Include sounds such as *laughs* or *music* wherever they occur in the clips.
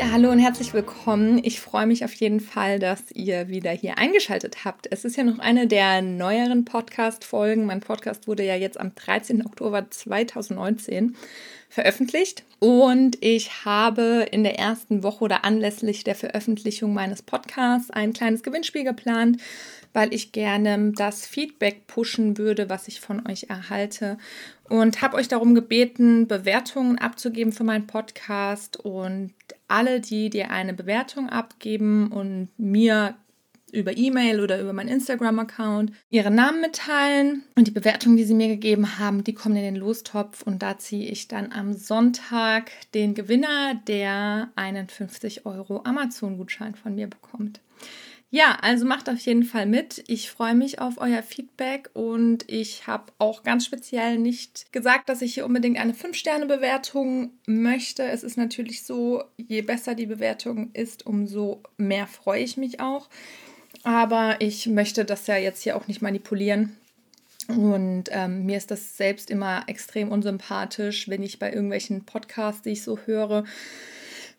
Ja, hallo und herzlich willkommen. Ich freue mich auf jeden Fall, dass ihr wieder hier eingeschaltet habt. Es ist ja noch eine der neueren Podcast-Folgen. Mein Podcast wurde ja jetzt am 13. Oktober 2019 veröffentlicht und ich habe in der ersten Woche oder anlässlich der Veröffentlichung meines Podcasts ein kleines Gewinnspiel geplant, weil ich gerne das Feedback pushen würde, was ich von euch erhalte und habe euch darum gebeten, Bewertungen abzugeben für meinen Podcast und alle, die dir eine Bewertung abgeben und mir über E-Mail oder über meinen Instagram-Account ihre Namen mitteilen und die Bewertungen, die sie mir gegeben haben, die kommen in den Lostopf und da ziehe ich dann am Sonntag den Gewinner, der einen 50 Euro Amazon-Gutschein von mir bekommt. Ja, also macht auf jeden Fall mit. Ich freue mich auf euer Feedback und ich habe auch ganz speziell nicht gesagt, dass ich hier unbedingt eine 5-Sterne-Bewertung möchte. Es ist natürlich so, je besser die Bewertung ist, umso mehr freue ich mich auch. Aber ich möchte das ja jetzt hier auch nicht manipulieren. Und ähm, mir ist das selbst immer extrem unsympathisch, wenn ich bei irgendwelchen Podcasts, die ich so höre,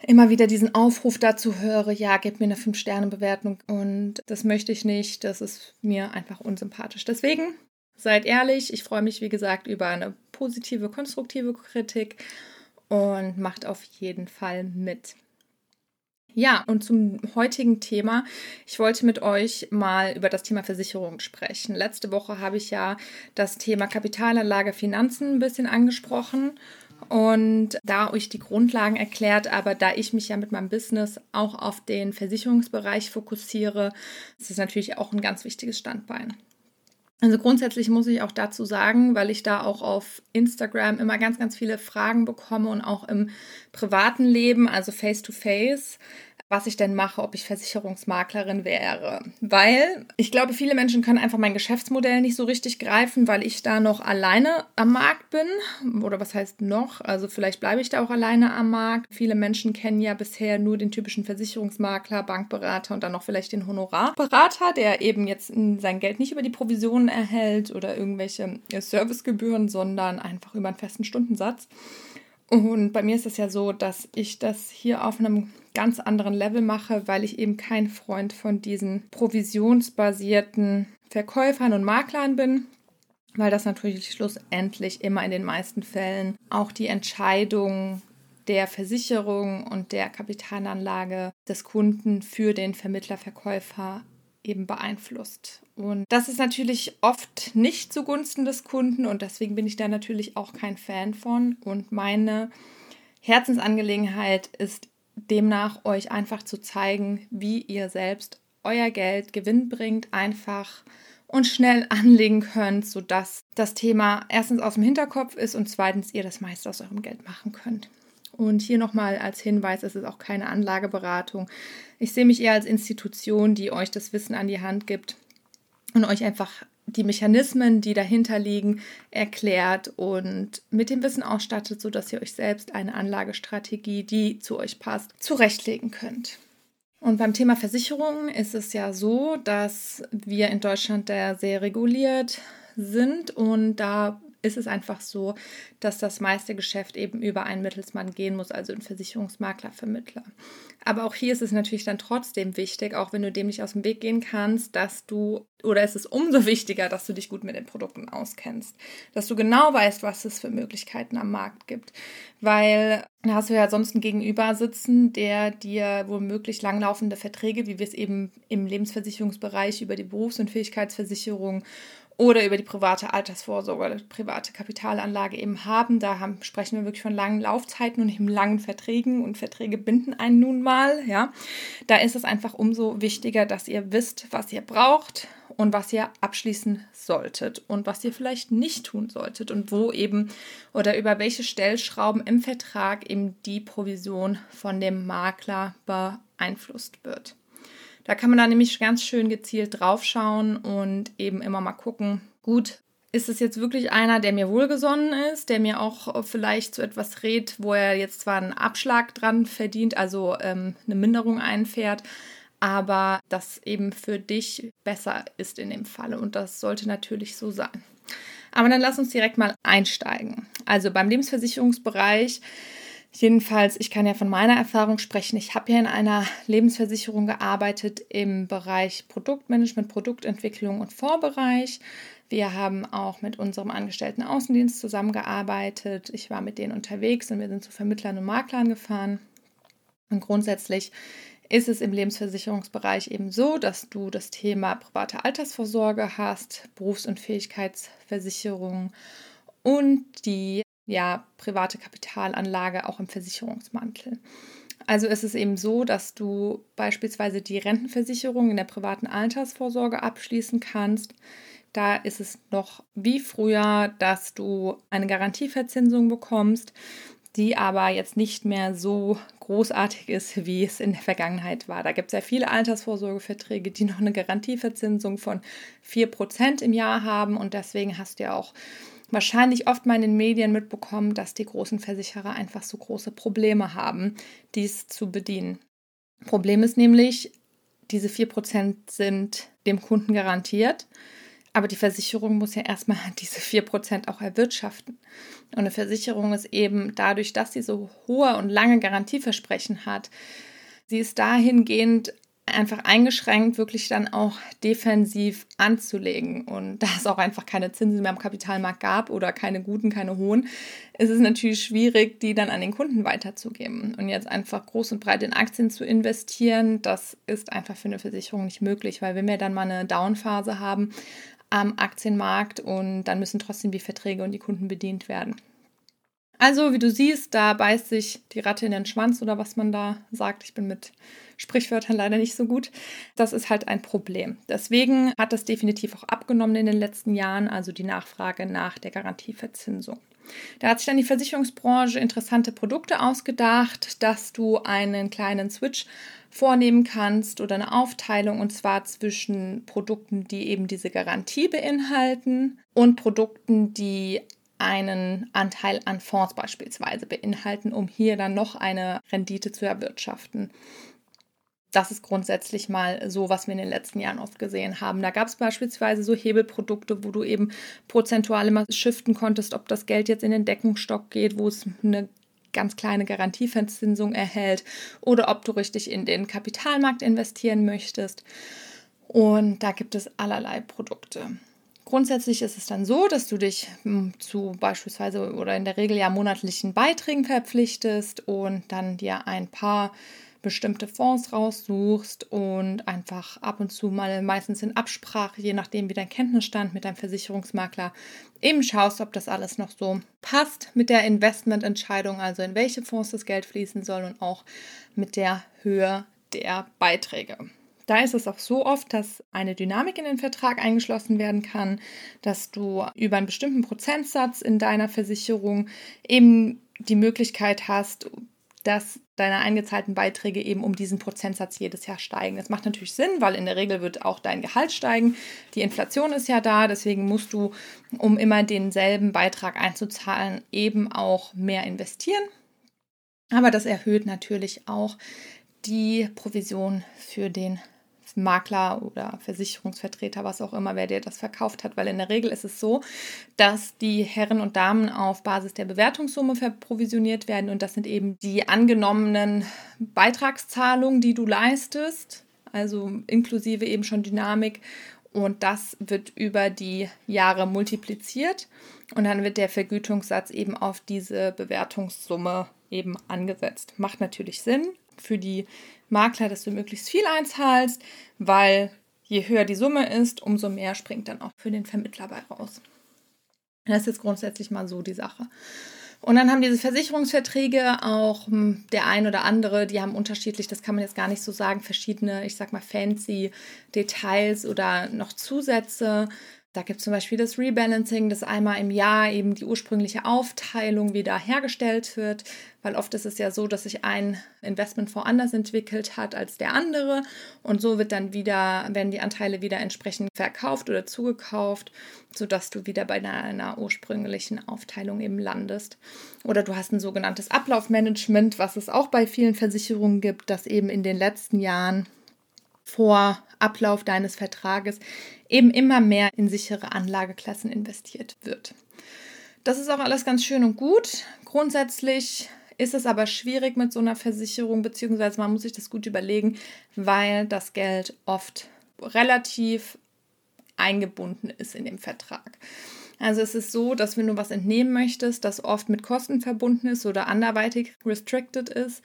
immer wieder diesen Aufruf dazu höre, ja, gib mir eine 5-Sterne-Bewertung und das möchte ich nicht, das ist mir einfach unsympathisch. Deswegen seid ehrlich, ich freue mich, wie gesagt, über eine positive, konstruktive Kritik und macht auf jeden Fall mit. Ja, und zum heutigen Thema. Ich wollte mit euch mal über das Thema Versicherung sprechen. Letzte Woche habe ich ja das Thema Kapitalanlage Finanzen ein bisschen angesprochen und da euch die Grundlagen erklärt, aber da ich mich ja mit meinem Business auch auf den Versicherungsbereich fokussiere, ist das natürlich auch ein ganz wichtiges Standbein. Also grundsätzlich muss ich auch dazu sagen, weil ich da auch auf Instagram immer ganz, ganz viele Fragen bekomme und auch im privaten Leben, also face-to-face, face to face was ich denn mache, ob ich Versicherungsmaklerin wäre. Weil ich glaube, viele Menschen können einfach mein Geschäftsmodell nicht so richtig greifen, weil ich da noch alleine am Markt bin. Oder was heißt noch? Also vielleicht bleibe ich da auch alleine am Markt. Viele Menschen kennen ja bisher nur den typischen Versicherungsmakler, Bankberater und dann noch vielleicht den Honorarberater, der eben jetzt sein Geld nicht über die Provisionen erhält oder irgendwelche Servicegebühren, sondern einfach über einen festen Stundensatz. Und bei mir ist es ja so, dass ich das hier auf einem ganz anderen Level mache, weil ich eben kein Freund von diesen provisionsbasierten Verkäufern und Maklern bin, weil das natürlich schlussendlich immer in den meisten Fällen auch die Entscheidung der Versicherung und der Kapitalanlage des Kunden für den Vermittlerverkäufer eben beeinflusst. Und das ist natürlich oft nicht zugunsten des Kunden und deswegen bin ich da natürlich auch kein Fan von. Und meine Herzensangelegenheit ist demnach euch einfach zu zeigen, wie ihr selbst euer Geld gewinnbringend einfach und schnell anlegen könnt, sodass das Thema erstens aus dem Hinterkopf ist und zweitens ihr das meiste aus eurem Geld machen könnt. Und hier nochmal als Hinweis, es ist auch keine Anlageberatung. Ich sehe mich eher als Institution, die euch das Wissen an die Hand gibt und euch einfach die Mechanismen, die dahinter liegen, erklärt und mit dem Wissen ausstattet, sodass ihr euch selbst eine Anlagestrategie, die zu euch passt, zurechtlegen könnt. Und beim Thema Versicherungen ist es ja so, dass wir in Deutschland da sehr reguliert sind und da ist es einfach so, dass das meiste Geschäft eben über einen Mittelsmann gehen muss, also ein Versicherungsmakler, Vermittler. Aber auch hier ist es natürlich dann trotzdem wichtig, auch wenn du dem nicht aus dem Weg gehen kannst, dass du, oder es ist umso *laughs* wichtiger, dass du dich gut mit den Produkten auskennst, dass du genau weißt, was es für Möglichkeiten am Markt gibt. Weil da hast du ja sonst einen Gegenüber sitzen, der dir womöglich langlaufende Verträge, wie wir es eben im Lebensversicherungsbereich über die Berufsunfähigkeitsversicherung oder über die private Altersvorsorge private Kapitalanlage eben haben. Da haben, sprechen wir wirklich von langen Laufzeiten und eben langen Verträgen und Verträge binden einen nun mal. Ja, da ist es einfach umso wichtiger, dass ihr wisst, was ihr braucht und was ihr abschließen solltet und was ihr vielleicht nicht tun solltet und wo eben oder über welche Stellschrauben im Vertrag eben die Provision von dem Makler beeinflusst wird. Da kann man dann nämlich ganz schön gezielt draufschauen und eben immer mal gucken, gut, ist es jetzt wirklich einer, der mir wohlgesonnen ist, der mir auch vielleicht zu etwas rät, wo er jetzt zwar einen Abschlag dran verdient, also ähm, eine Minderung einfährt, aber das eben für dich besser ist in dem Falle. Und das sollte natürlich so sein. Aber dann lass uns direkt mal einsteigen. Also beim Lebensversicherungsbereich, jedenfalls, ich kann ja von meiner Erfahrung sprechen. Ich habe ja in einer Lebensversicherung gearbeitet im Bereich Produktmanagement, Produktentwicklung und Vorbereich. Wir haben auch mit unserem Angestellten Außendienst zusammengearbeitet. Ich war mit denen unterwegs und wir sind zu Vermittlern und Maklern gefahren. Und grundsätzlich ist es im Lebensversicherungsbereich eben so, dass du das Thema private Altersvorsorge hast, Berufs- und Fähigkeitsversicherung und die ja, private Kapitalanlage auch im Versicherungsmantel. Also ist es eben so, dass du beispielsweise die Rentenversicherung in der privaten Altersvorsorge abschließen kannst. Da ist es noch wie früher, dass du eine Garantieverzinsung bekommst die aber jetzt nicht mehr so großartig ist, wie es in der Vergangenheit war. Da gibt es ja viele Altersvorsorgeverträge, die noch eine Garantieverzinsung von 4% im Jahr haben und deswegen hast du ja auch wahrscheinlich oft mal in den Medien mitbekommen, dass die großen Versicherer einfach so große Probleme haben, dies zu bedienen. Problem ist nämlich, diese 4% sind dem Kunden garantiert. Aber die Versicherung muss ja erstmal *laughs* diese 4% auch erwirtschaften. Und eine Versicherung ist eben dadurch, dass sie so hohe und lange Garantieversprechen hat, sie ist dahingehend einfach eingeschränkt, wirklich dann auch defensiv anzulegen. Und *laughs* da es auch einfach keine Zinsen mehr am Kapitalmarkt gab oder keine guten, keine hohen, ist es natürlich schwierig, die dann an den Kunden weiterzugeben. Und jetzt einfach groß und breit in Aktien zu investieren, das ist einfach für eine Versicherung nicht möglich, weil wenn wir dann mal eine Downphase haben, am Aktienmarkt und dann müssen trotzdem die Verträge und die Kunden bedient werden. Also, wie du siehst, da beißt sich die Ratte in den Schwanz oder was man da sagt. Ich bin mit Sprichwörtern leider nicht so gut. Das ist halt ein Problem. Deswegen hat das definitiv auch abgenommen in den letzten Jahren, also die Nachfrage nach der Garantieverzinsung. Da hat sich dann die Versicherungsbranche interessante Produkte ausgedacht, dass du einen kleinen Switch vornehmen kannst oder eine Aufteilung und zwar zwischen Produkten, die eben diese Garantie beinhalten und Produkten, die einen Anteil an Fonds beispielsweise beinhalten, um hier dann noch eine Rendite zu erwirtschaften. Das ist grundsätzlich mal so, was wir in den letzten Jahren oft gesehen haben. Da gab es beispielsweise so Hebelprodukte, wo du eben prozentual immer shiften konntest, ob das Geld jetzt in den Deckungsstock geht, wo es eine ganz kleine Garantieverzinsung erhält oder ob du richtig in den Kapitalmarkt investieren möchtest. Und da gibt es allerlei Produkte. Grundsätzlich ist es dann so, dass du dich hm, zu beispielsweise oder in der Regel ja monatlichen Beiträgen verpflichtest und dann dir ein paar bestimmte Fonds raussuchst und einfach ab und zu mal meistens in Absprache, je nachdem wie dein Kenntnisstand mit deinem Versicherungsmakler, eben schaust, ob das alles noch so passt mit der Investmententscheidung, also in welche Fonds das Geld fließen soll und auch mit der Höhe der Beiträge. Da ist es auch so oft, dass eine Dynamik in den Vertrag eingeschlossen werden kann, dass du über einen bestimmten Prozentsatz in deiner Versicherung eben die Möglichkeit hast, dass deine eingezahlten Beiträge eben um diesen Prozentsatz jedes Jahr steigen. Das macht natürlich Sinn, weil in der Regel wird auch dein Gehalt steigen. Die Inflation ist ja da, deswegen musst du, um immer denselben Beitrag einzuzahlen, eben auch mehr investieren. Aber das erhöht natürlich auch die Provision für den Makler oder Versicherungsvertreter, was auch immer, wer dir das verkauft hat, weil in der Regel ist es so, dass die Herren und Damen auf Basis der Bewertungssumme verprovisioniert werden. Und das sind eben die angenommenen Beitragszahlungen, die du leistest, also inklusive eben schon Dynamik. Und das wird über die Jahre multipliziert. Und dann wird der Vergütungssatz eben auf diese Bewertungssumme eben angesetzt. Macht natürlich Sinn für die Makler, dass du möglichst viel einzahlst, weil je höher die Summe ist, umso mehr springt dann auch für den Vermittler bei raus. Das ist jetzt grundsätzlich mal so die Sache. Und dann haben diese Versicherungsverträge auch hm, der ein oder andere, die haben unterschiedlich, das kann man jetzt gar nicht so sagen, verschiedene, ich sag mal, fancy Details oder noch Zusätze. Da gibt es zum Beispiel das Rebalancing, dass einmal im Jahr eben die ursprüngliche Aufteilung wieder hergestellt wird, weil oft ist es ja so, dass sich ein Investmentfonds anders entwickelt hat als der andere und so wird dann wieder, werden die Anteile wieder entsprechend verkauft oder zugekauft, sodass du wieder bei einer, einer ursprünglichen Aufteilung eben landest. Oder du hast ein sogenanntes Ablaufmanagement, was es auch bei vielen Versicherungen gibt, dass eben in den letzten Jahren vor Ablauf deines Vertrages eben immer mehr in sichere Anlageklassen investiert wird. Das ist auch alles ganz schön und gut. Grundsätzlich ist es aber schwierig mit so einer Versicherung, beziehungsweise man muss sich das gut überlegen, weil das Geld oft relativ eingebunden ist in dem Vertrag. Also es ist so, dass wenn du was entnehmen möchtest, das oft mit Kosten verbunden ist oder anderweitig restricted ist,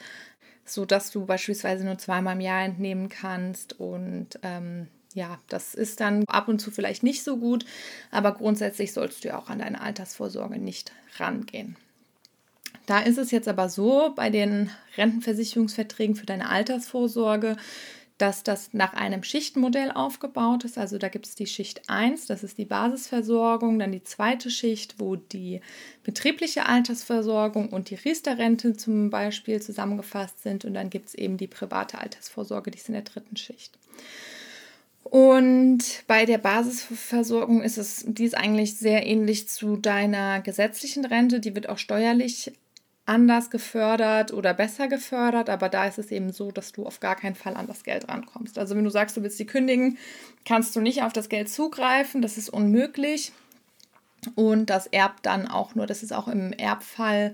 so dass du beispielsweise nur zweimal im Jahr entnehmen kannst und ähm, ja, das ist dann ab und zu vielleicht nicht so gut, aber grundsätzlich sollst du ja auch an deine Altersvorsorge nicht rangehen. Da ist es jetzt aber so bei den Rentenversicherungsverträgen für deine Altersvorsorge, dass das nach einem Schichtenmodell aufgebaut ist. Also da gibt es die Schicht 1, das ist die Basisversorgung, dann die zweite Schicht, wo die betriebliche Altersversorgung und die Riester-Rente zum Beispiel zusammengefasst sind und dann gibt es eben die private Altersvorsorge, die ist in der dritten Schicht. Und bei der Basisversorgung ist es, die ist eigentlich sehr ähnlich zu deiner gesetzlichen Rente. Die wird auch steuerlich anders gefördert oder besser gefördert, aber da ist es eben so, dass du auf gar keinen Fall an das Geld rankommst. Also wenn du sagst, du willst die kündigen, kannst du nicht auf das Geld zugreifen, das ist unmöglich. Und das erbt dann auch nur, das ist auch im Erbfall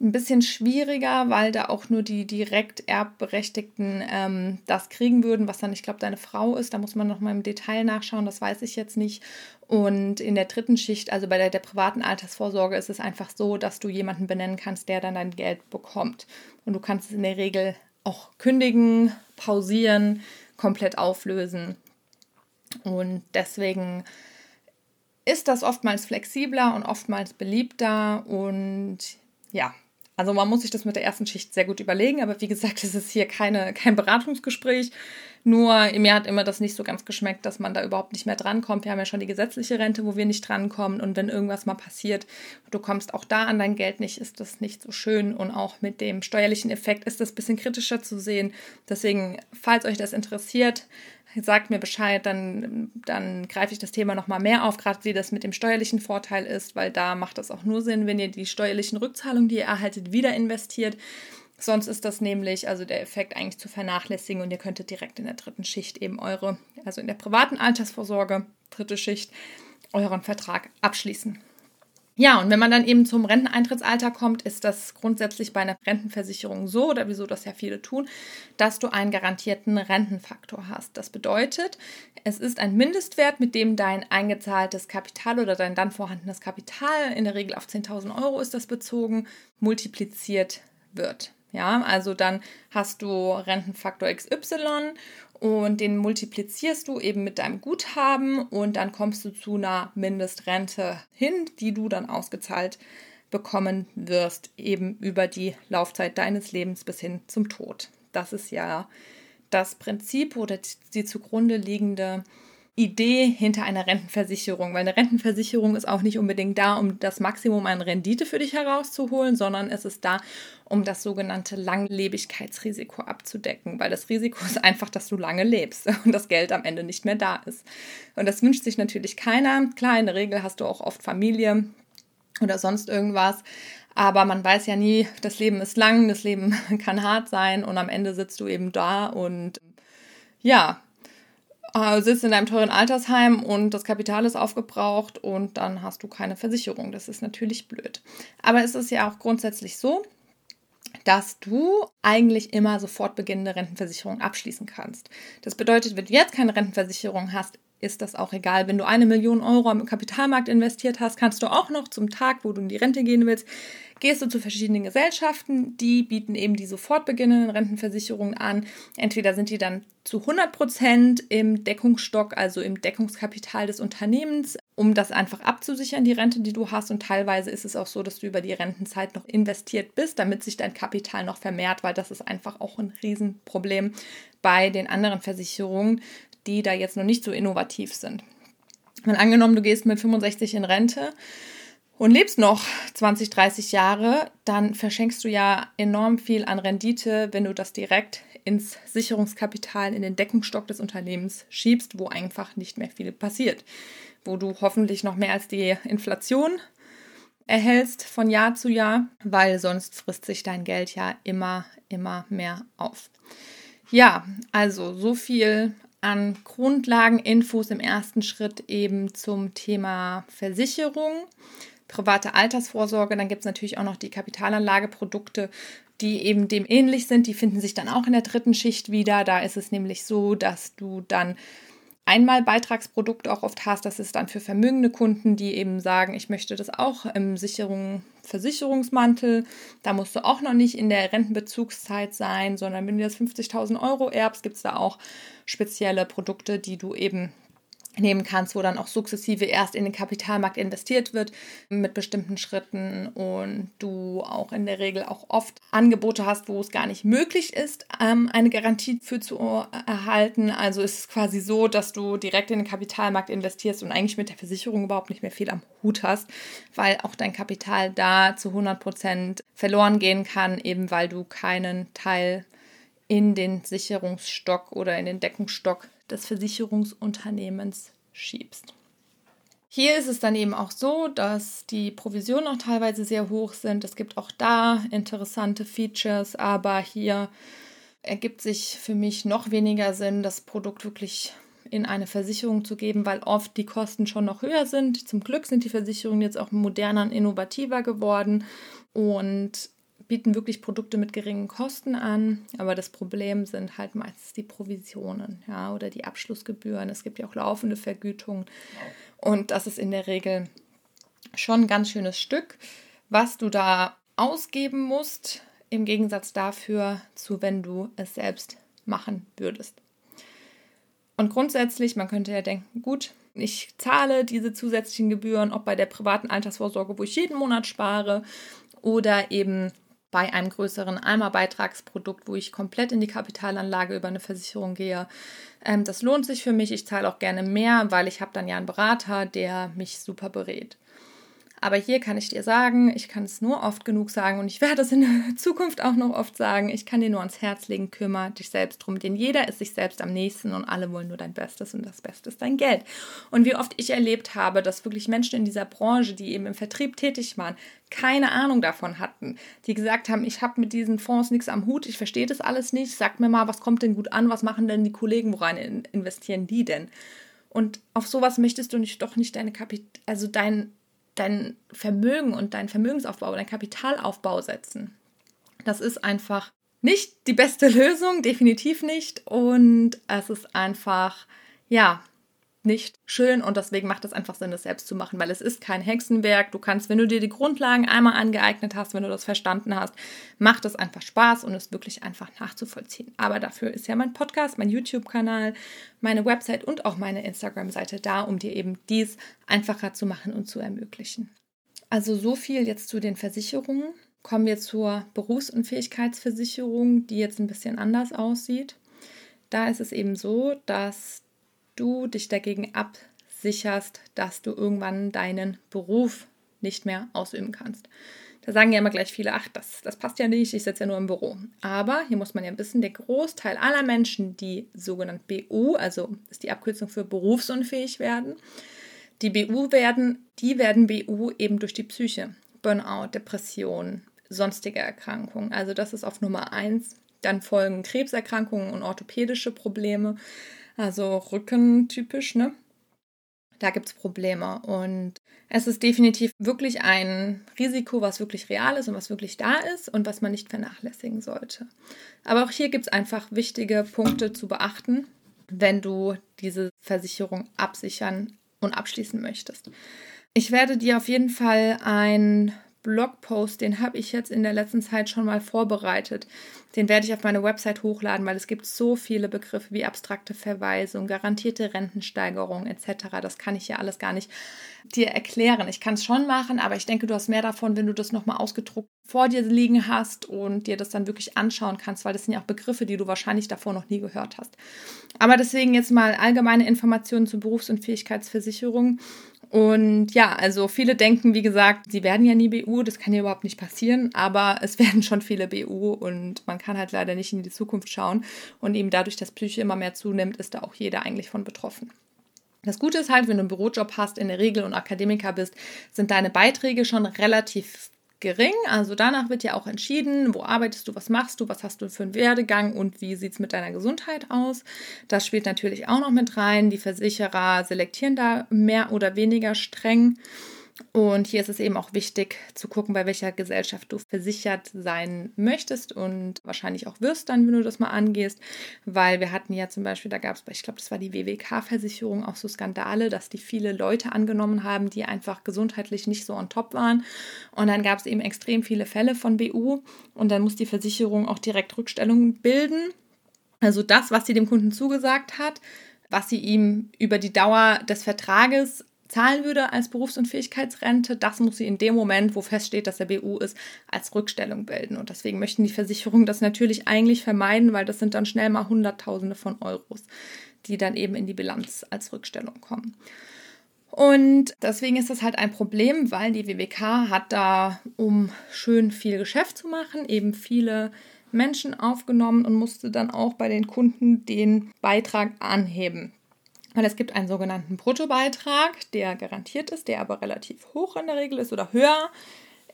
ein bisschen schwieriger, weil da auch nur die direkt Erbberechtigten ähm, das kriegen würden, was dann, ich glaube, deine Frau ist. Da muss man noch mal im Detail nachschauen, das weiß ich jetzt nicht. Und in der dritten Schicht, also bei der, der privaten Altersvorsorge, ist es einfach so, dass du jemanden benennen kannst, der dann dein Geld bekommt. Und du kannst es in der Regel auch kündigen, pausieren, komplett auflösen. Und deswegen ist das oftmals flexibler und oftmals beliebter und ja, also man muss sich das mit der ersten Schicht sehr gut überlegen, aber wie gesagt, es ist hier keine, kein Beratungsgespräch. Nur mir hat immer das nicht so ganz geschmeckt, dass man da überhaupt nicht mehr drankommt. Wir haben ja schon die gesetzliche Rente, wo wir nicht drankommen. Und wenn irgendwas mal passiert, du kommst auch da an dein Geld nicht, ist das nicht so schön. Und auch mit dem steuerlichen Effekt ist das ein bisschen kritischer zu sehen. Deswegen, falls euch das interessiert, sagt mir Bescheid, dann, dann greife ich das Thema nochmal mehr auf, gerade wie das mit dem steuerlichen Vorteil ist, weil da macht es auch nur Sinn, wenn ihr die steuerlichen Rückzahlungen, die ihr erhaltet, wieder investiert. Sonst ist das nämlich, also der Effekt eigentlich zu vernachlässigen und ihr könntet direkt in der dritten Schicht eben eure, also in der privaten Altersvorsorge, dritte Schicht, euren Vertrag abschließen. Ja, und wenn man dann eben zum Renteneintrittsalter kommt, ist das grundsätzlich bei einer Rentenversicherung so, oder wieso das ja viele tun, dass du einen garantierten Rentenfaktor hast. Das bedeutet, es ist ein Mindestwert, mit dem dein eingezahltes Kapital oder dein dann vorhandenes Kapital, in der Regel auf 10.000 Euro ist das bezogen, multipliziert wird. Ja, also dann hast du Rentenfaktor XY und den multiplizierst du eben mit deinem Guthaben und dann kommst du zu einer Mindestrente hin, die du dann ausgezahlt bekommen wirst, eben über die Laufzeit deines Lebens bis hin zum Tod. Das ist ja das Prinzip oder die zugrunde liegende Idee hinter einer Rentenversicherung, weil eine Rentenversicherung ist auch nicht unbedingt da, um das Maximum an Rendite für dich herauszuholen, sondern es ist da, um das sogenannte Langlebigkeitsrisiko abzudecken, weil das Risiko ist einfach, dass du lange lebst *laughs* und das Geld am Ende nicht mehr da ist. Und das wünscht sich natürlich keiner. Klar, in der Regel hast du auch oft Familie oder sonst irgendwas, aber man weiß ja nie, das Leben ist lang, das Leben *laughs* kann hart sein und am Ende sitzt du eben da und ja, äh, sitzt in deinem teuren Altersheim und das Kapital ist aufgebraucht und dann hast du keine Versicherung. Das ist natürlich blöd. Aber es ist ja auch grundsätzlich so, dass du eigentlich immer sofort beginnende Rentenversicherung abschließen kannst. Das bedeutet, wenn du jetzt keine Rentenversicherung hast, ist das auch egal. Wenn du eine Million Euro im Kapitalmarkt investiert hast, kannst du auch noch zum Tag, wo du in die Rente gehen willst, gehst du zu verschiedenen Gesellschaften, die bieten eben die sofort beginnenden Rentenversicherungen an. Entweder sind die dann zu 100 Prozent im Deckungsstock, also im Deckungskapital des Unternehmens, um das einfach abzusichern, die Rente, die du hast. Und teilweise ist es auch so, dass du über die Rentenzeit noch investiert bist, damit sich dein Kapital noch vermehrt, weil das ist einfach auch ein Riesenproblem bei den anderen Versicherungen, die da jetzt noch nicht so innovativ sind. Wenn angenommen, du gehst mit 65 in Rente und lebst noch 20, 30 Jahre, dann verschenkst du ja enorm viel an Rendite, wenn du das direkt ins Sicherungskapital, in den Deckungsstock des Unternehmens schiebst, wo einfach nicht mehr viel passiert. Wo du hoffentlich noch mehr als die Inflation erhältst von Jahr zu Jahr, weil sonst frisst sich dein Geld ja immer, immer mehr auf. Ja, also so viel an Grundlageninfos im ersten Schritt eben zum Thema Versicherung private Altersvorsorge. Dann gibt es natürlich auch noch die Kapitalanlageprodukte, die eben dem ähnlich sind. Die finden sich dann auch in der dritten Schicht wieder. Da ist es nämlich so, dass du dann einmal Beitragsprodukte auch oft hast. Das ist dann für vermögende Kunden, die eben sagen, ich möchte das auch im Sicherung, Versicherungsmantel. Da musst du auch noch nicht in der Rentenbezugszeit sein, sondern wenn du das 50.000 Euro erbst, gibt es da auch spezielle Produkte, die du eben nehmen kannst, wo dann auch sukzessive erst in den Kapitalmarkt investiert wird mit bestimmten Schritten und du auch in der Regel auch oft Angebote hast, wo es gar nicht möglich ist, ähm, eine Garantie für zu erhalten. Also ist es quasi so, dass du direkt in den Kapitalmarkt investierst und eigentlich mit der Versicherung überhaupt nicht mehr viel am Hut hast, weil auch dein Kapital da zu 100 Prozent verloren gehen kann, eben weil du keinen Teil in den Sicherungsstock oder in den Deckungsstock des Versicherungsunternehmens schiebst. Hier ist es dann eben auch so, dass die Provisionen auch teilweise sehr hoch sind. Es gibt auch da interessante Features, aber hier ergibt sich für mich noch weniger Sinn, das Produkt wirklich in eine Versicherung zu geben, weil oft die Kosten schon noch höher sind. Zum Glück sind die Versicherungen jetzt auch moderner und innovativer geworden und bieten wirklich Produkte mit geringen Kosten an, aber das Problem sind halt meistens die Provisionen, ja, oder die Abschlussgebühren. Es gibt ja auch laufende Vergütungen und das ist in der Regel schon ein ganz schönes Stück, was du da ausgeben musst, im Gegensatz dafür zu, wenn du es selbst machen würdest. Und grundsätzlich, man könnte ja denken, gut, ich zahle diese zusätzlichen Gebühren, ob bei der privaten Altersvorsorge, wo ich jeden Monat spare, oder eben bei einem größeren Einmalbeitragsprodukt, wo ich komplett in die Kapitalanlage über eine Versicherung gehe. Ähm, das lohnt sich für mich. Ich zahle auch gerne mehr, weil ich habe dann ja einen Berater, der mich super berät. Aber hier kann ich dir sagen, ich kann es nur oft genug sagen und ich werde es in der *laughs* Zukunft auch noch oft sagen, ich kann dir nur ans Herz legen, kümmere dich selbst drum, denn jeder ist sich selbst am nächsten und alle wollen nur dein Bestes und das Beste ist dein Geld. Und wie oft ich erlebt habe, dass wirklich Menschen in dieser Branche, die eben im Vertrieb tätig waren, keine Ahnung davon hatten, die gesagt haben, ich habe mit diesen Fonds nichts am Hut, ich verstehe das alles nicht, sag mir mal, was kommt denn gut an, was machen denn die Kollegen, woran investieren die denn? Und auf sowas möchtest du nicht doch nicht deine Kapit also dein dein Vermögen und dein Vermögensaufbau, dein Kapitalaufbau setzen. Das ist einfach nicht die beste *laughs* Lösung, definitiv nicht. Und es ist einfach, ja, nicht schön und deswegen macht es einfach Sinn, das selbst zu machen, weil es ist kein Hexenwerk. Du kannst, wenn du dir die Grundlagen einmal angeeignet hast, wenn du das verstanden hast, macht es einfach Spaß und ist wirklich einfach nachzuvollziehen. Aber dafür ist ja mein Podcast, mein YouTube-Kanal, meine Website und auch meine Instagram-Seite da, um dir eben dies einfacher zu machen und zu ermöglichen. Also so viel jetzt zu den Versicherungen. Kommen wir zur Berufsunfähigkeitsversicherung, die jetzt ein bisschen anders aussieht. Da ist es eben so, dass du dich dagegen absicherst, dass du irgendwann deinen Beruf nicht mehr ausüben kannst. Da sagen ja immer gleich viele, ach, das, das passt ja nicht, ich sitze ja nur im Büro. Aber hier muss man ja wissen, der Großteil aller Menschen, die sogenannt BU, also ist die Abkürzung für berufsunfähig werden, die BU werden, die werden BU eben durch die Psyche. Burnout, Depression, sonstige Erkrankungen. Also das ist auf Nummer eins. Dann folgen Krebserkrankungen und orthopädische Probleme also Rücken typisch, ne? Da gibt es Probleme und es ist definitiv wirklich ein Risiko, was wirklich real ist und was wirklich da ist und was man nicht vernachlässigen sollte. Aber auch hier gibt es einfach wichtige Punkte zu beachten, wenn du diese Versicherung absichern und abschließen möchtest. Ich werde dir auf jeden Fall ein Blogpost, den habe ich jetzt in der letzten Zeit schon mal vorbereitet, Den werde ich auf meine Website hochladen, weil es gibt so viele Begriffe wie abstrakte Verweisung, garantierte Rentensteigerung etc. Das kann ich ja alles gar nicht dir erklären. Ich kann es schon machen, aber ich denke, du hast mehr davon, wenn du das nochmal ausgedruckt vor dir liegen hast und dir das dann wirklich anschauen kannst, weil das sind ja auch Begriffe, die du wahrscheinlich davor noch nie gehört hast. Aber deswegen jetzt mal allgemeine Informationen zur Berufs- und Fähigkeitsversicherung. Und ja, also viele denken, wie gesagt, sie werden ja nie BU, das kann ja überhaupt nicht passieren, aber es *laughs* werden schon viele BU und man kann halt leider nicht in die Zukunft schauen. Und eben dadurch, dass Psyche immer mehr zunimmt, ist da auch jeder eigentlich von betroffen. Das Gute ist halt, wenn du einen Bürojob hast, in der Regel und Akademiker bist, sind deine Beiträge schon relativ gering. Also danach wird ja auch entschieden, wo arbeitest du, was machst du, was hast du für einen Werdegang und wie sieht es mit deiner Gesundheit aus. Das spielt natürlich auch noch mit rein. Die Versicherer selektieren da mehr oder weniger streng. Und hier ist es eben auch wichtig zu gucken, bei welcher Gesellschaft du versichert sein möchtest und wahrscheinlich auch wirst dann, wenn du das mal angehst, weil wir hatten ja zum Beispiel, da gab es, ich glaube, das war die WWK-Versicherung, auch so Skandale, dass die viele Leute angenommen haben, die einfach gesundheitlich nicht so on top waren. Und dann gab es eben extrem viele Fälle von BU und dann muss die Versicherung auch direkt Rückstellungen bilden. Also das, was sie dem Kunden zugesagt hat, was sie ihm über die Dauer des Vertrages zahlen würde als Berufs- und Fähigkeitsrente, das muss sie in dem Moment, wo feststeht, dass er BU ist, als Rückstellung bilden. Und deswegen möchten die Versicherungen das natürlich eigentlich vermeiden, weil das sind dann schnell mal Hunderttausende von Euros, die dann eben in die Bilanz als Rückstellung kommen. Und deswegen ist das halt ein Problem, weil die WWK hat da, um schön viel Geschäft zu machen, eben viele Menschen aufgenommen und musste dann auch bei den Kunden den Beitrag anheben weil es gibt einen sogenannten Bruttobeitrag, der garantiert ist, der aber relativ hoch in der Regel ist oder höher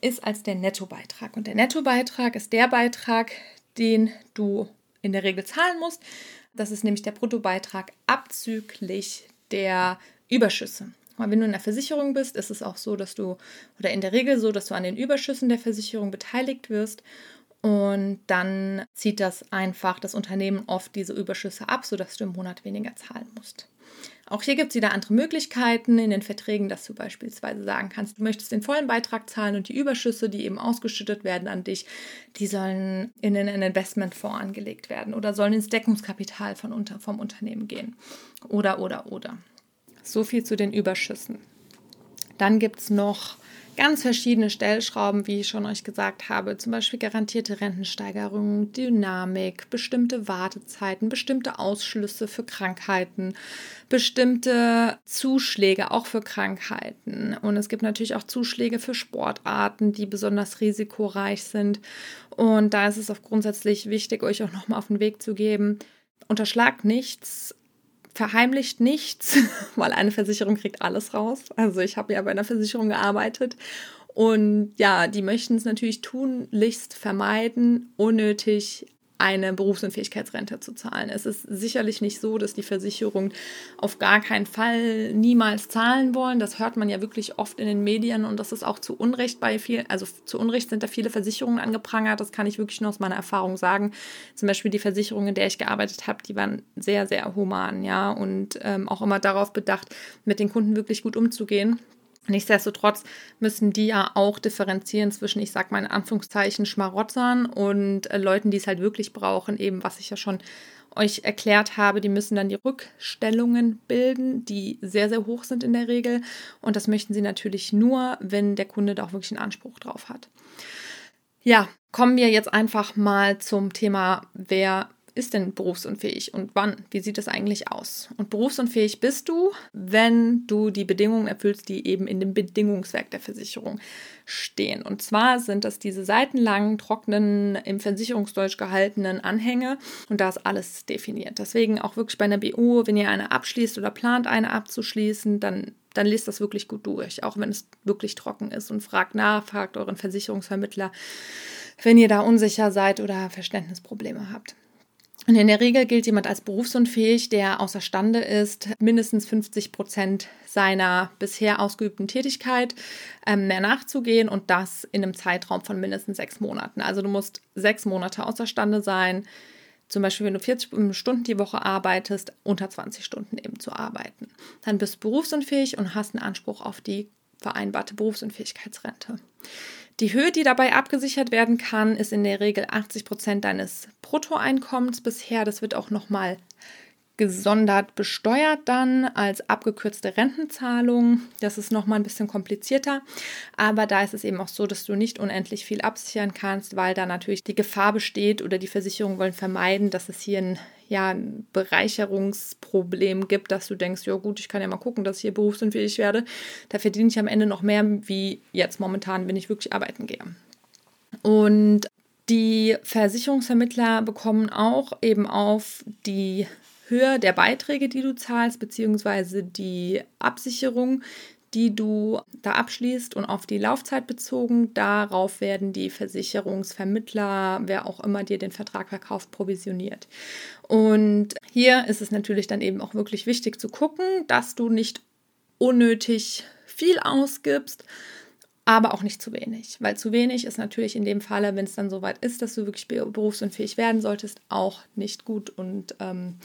ist als der Nettobeitrag. Und der Nettobeitrag ist der Beitrag, den du in der Regel zahlen musst. Das ist nämlich der Bruttobeitrag abzüglich der Überschüsse. Und wenn du in der Versicherung bist, ist es auch so, dass du, oder in der Regel so, dass du an den Überschüssen der Versicherung beteiligt wirst. Und dann zieht das einfach das Unternehmen oft diese Überschüsse ab, sodass du im Monat weniger zahlen musst. Auch hier gibt es wieder andere Möglichkeiten in den Verträgen, dass du beispielsweise sagen kannst, du möchtest den vollen Beitrag zahlen und die Überschüsse, die eben ausgeschüttet werden an dich, die sollen in einen Investmentfonds angelegt werden oder sollen ins Deckungskapital von unter, vom Unternehmen gehen. Oder, oder, oder. So viel zu den Überschüssen. Dann gibt es noch ganz verschiedene Stellschrauben, wie ich schon euch gesagt habe, zum Beispiel garantierte Rentensteigerung, Dynamik, bestimmte Wartezeiten, bestimmte Ausschlüsse für Krankheiten, bestimmte Zuschläge auch für Krankheiten. Und es gibt natürlich auch Zuschläge für Sportarten, die besonders risikoreich sind. Und da ist es auch grundsätzlich wichtig, euch auch nochmal auf den Weg zu geben. Unterschlagt nichts, verheimlicht nichts, *laughs* weil eine Versicherung kriegt alles raus. Also ich habe ja bei einer Versicherung gearbeitet und ja, die möchten es natürlich tunlichst vermeiden, unnötig eine Berufsunfähigkeitsrente zu zahlen. Es ist sicherlich nicht so, dass die Versicherungen auf gar keinen Fall niemals zahlen wollen. Das hört man ja wirklich oft in den Medien und das ist auch zu Unrecht bei vielen, also zu Unrecht sind da viele Versicherungen angeprangert. Das kann ich wirklich nur aus meiner Erfahrung sagen. Zum Beispiel die Versicherung, in der ich gearbeitet habe, die waren sehr, sehr human, ja, und ähm, auch immer darauf bedacht, mit den Kunden wirklich gut umzugehen. Nichtsdestotrotz müssen die ja auch differenzieren zwischen, ich sag mal in Anführungszeichen, Schmarotzern und äh, Leuten, die es halt wirklich brauchen, eben was ich ja schon euch erklärt habe, die müssen dann die Rückstellungen bilden, die sehr, sehr hoch sind in der Regel. Und das möchten sie natürlich nur, wenn der Kunde da auch wirklich einen Anspruch drauf hat. Ja, kommen wir jetzt einfach mal zum Thema, wer ist denn berufsunfähig und wann? Wie sieht es eigentlich aus? Und berufsunfähig bist du, wenn du die Bedingungen erfüllst, die eben in dem Bedingungswerk der Versicherung stehen. Und zwar sind das diese seitenlangen, trockenen, im Versicherungsdeutsch gehaltenen Anhänge und da ist alles definiert. Deswegen auch wirklich bei einer BU, wenn ihr eine abschließt oder plant, eine abzuschließen, dann dann lest das wirklich gut durch, auch wenn es wirklich trocken ist und fragt nach, fragt euren Versicherungsvermittler, wenn ihr da unsicher seid oder Verständnisprobleme habt. Und in der Regel gilt jemand als berufsunfähig, der außerstande ist, mindestens 50 Prozent seiner bisher ausgeübten Tätigkeit ähm, mehr nachzugehen und das in einem Zeitraum von mindestens sechs Monaten. Also du musst sechs Monate außerstande sein, zum Beispiel wenn du 40 Stunden die Woche arbeitest, unter 20 Stunden eben zu arbeiten. Dann bist du berufsunfähig und hast einen Anspruch auf die vereinbarte Berufsunfähigkeitsrente. Die Höhe, die dabei abgesichert werden kann, ist in der Regel 80 Prozent deines Bruttoeinkommens bisher. Das wird auch nochmal gesondert besteuert dann als abgekürzte Rentenzahlung. Das ist nochmal ein bisschen komplizierter, aber da ist es eben auch so, dass du nicht unendlich viel absichern kannst, weil da natürlich die Gefahr besteht oder die Versicherungen wollen vermeiden, dass es hier ein, ja, ein Bereicherungsproblem gibt, dass du denkst, ja gut, ich kann ja mal gucken, dass ich hier berufsunfähig werde. Da verdiene ich am Ende noch mehr wie jetzt momentan, wenn ich wirklich arbeiten gehe. Und die Versicherungsvermittler bekommen auch eben auf die Höhe der Beiträge, die du zahlst, beziehungsweise die Absicherung, die du da abschließt und auf die Laufzeit bezogen. Darauf werden die Versicherungsvermittler, wer auch immer dir den Vertrag verkauft, provisioniert. Und hier ist es natürlich dann eben auch wirklich wichtig zu gucken, dass du nicht unnötig viel ausgibst, aber auch nicht zu wenig, weil zu wenig ist natürlich in dem Falle, wenn es dann soweit ist, dass du wirklich berufsunfähig werden solltest, auch nicht gut und ähm,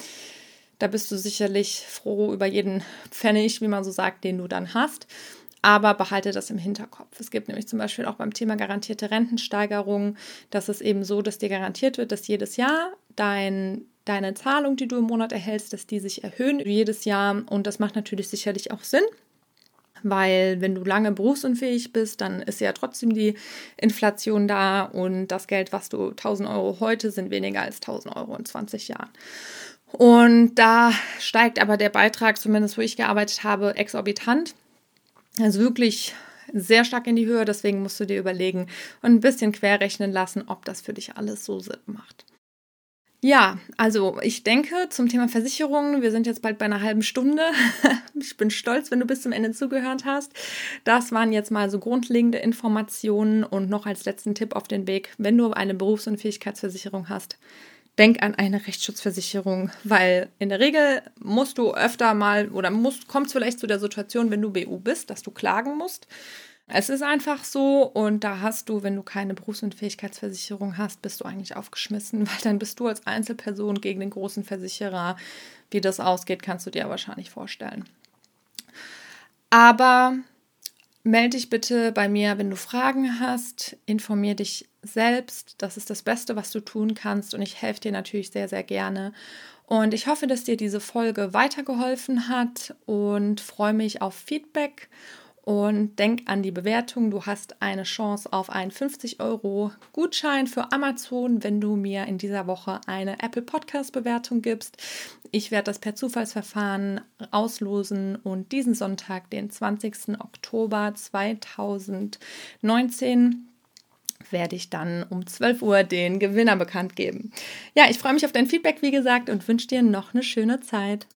da bist du sicherlich froh über jeden Pfennig, wie man so sagt, den du dann hast. Aber behalte das im Hinterkopf. Es gibt nämlich zum Beispiel auch beim Thema garantierte Rentensteigerung, dass es eben so, dass dir garantiert wird, dass jedes Jahr dein, deine Zahlung, die du im Monat erhältst, dass die sich erhöhen jedes Jahr. Und das macht natürlich sicherlich auch Sinn, weil wenn du lange berufsunfähig bist, dann ist ja trotzdem die Inflation da und das Geld, was du 1000 Euro heute, sind weniger als 1000 Euro in 20 Jahren. Und da steigt aber der Beitrag, zumindest wo ich gearbeitet habe, exorbitant. Also wirklich sehr stark in die Höhe. Deswegen musst du dir überlegen und ein bisschen querrechnen lassen, ob das für dich alles so Sinn macht. Ja, also ich denke zum Thema Versicherungen, wir sind jetzt bald bei einer halben Stunde. *laughs* Ich bin stolz, wenn du bis zum Ende zugehört hast. Das waren jetzt mal so grundlegende Informationen und noch als letzten Tipp auf den Weg, wenn du eine Berufsunfähigkeitsversicherung hast, denk an eine Rechtsschutzversicherung, weil in der Regel musst du öfter mal oder kommt es vielleicht zu der Situation, wenn du BU bist, dass du klagen musst. Es ist einfach so und da hast du, wenn du keine Berufsunfähigkeitsversicherung hast, bist du eigentlich aufgeschmissen, *laughs* weil dann bist du als Einzelperson gegen den großen Versicherer. Wie das ausgeht, kannst du dir wahrscheinlich vorstellen. Aber melde dich bitte bei mir, wenn du Fragen hast. Informier dich selbst. Das ist das Beste, was du tun kannst. Und ich helfe dir natürlich sehr, sehr gerne. Und ich hoffe, dass dir diese Folge weitergeholfen hat und freue mich auf Feedback. Und denk an die Bewertung. Du hast eine Chance auf einen 50 Euro Gutschein für Amazon, wenn du mir in dieser Woche eine Apple Podcast Bewertung gibst. Ich werde das per Zufallsverfahren auslosen und diesen Sonntag, den 20. Oktober 2019, werde ich dann um 12 Uhr den Gewinner bekannt geben. Ja, ich freue mich auf dein Feedback, wie gesagt, und wünsche dir noch eine schöne Zeit.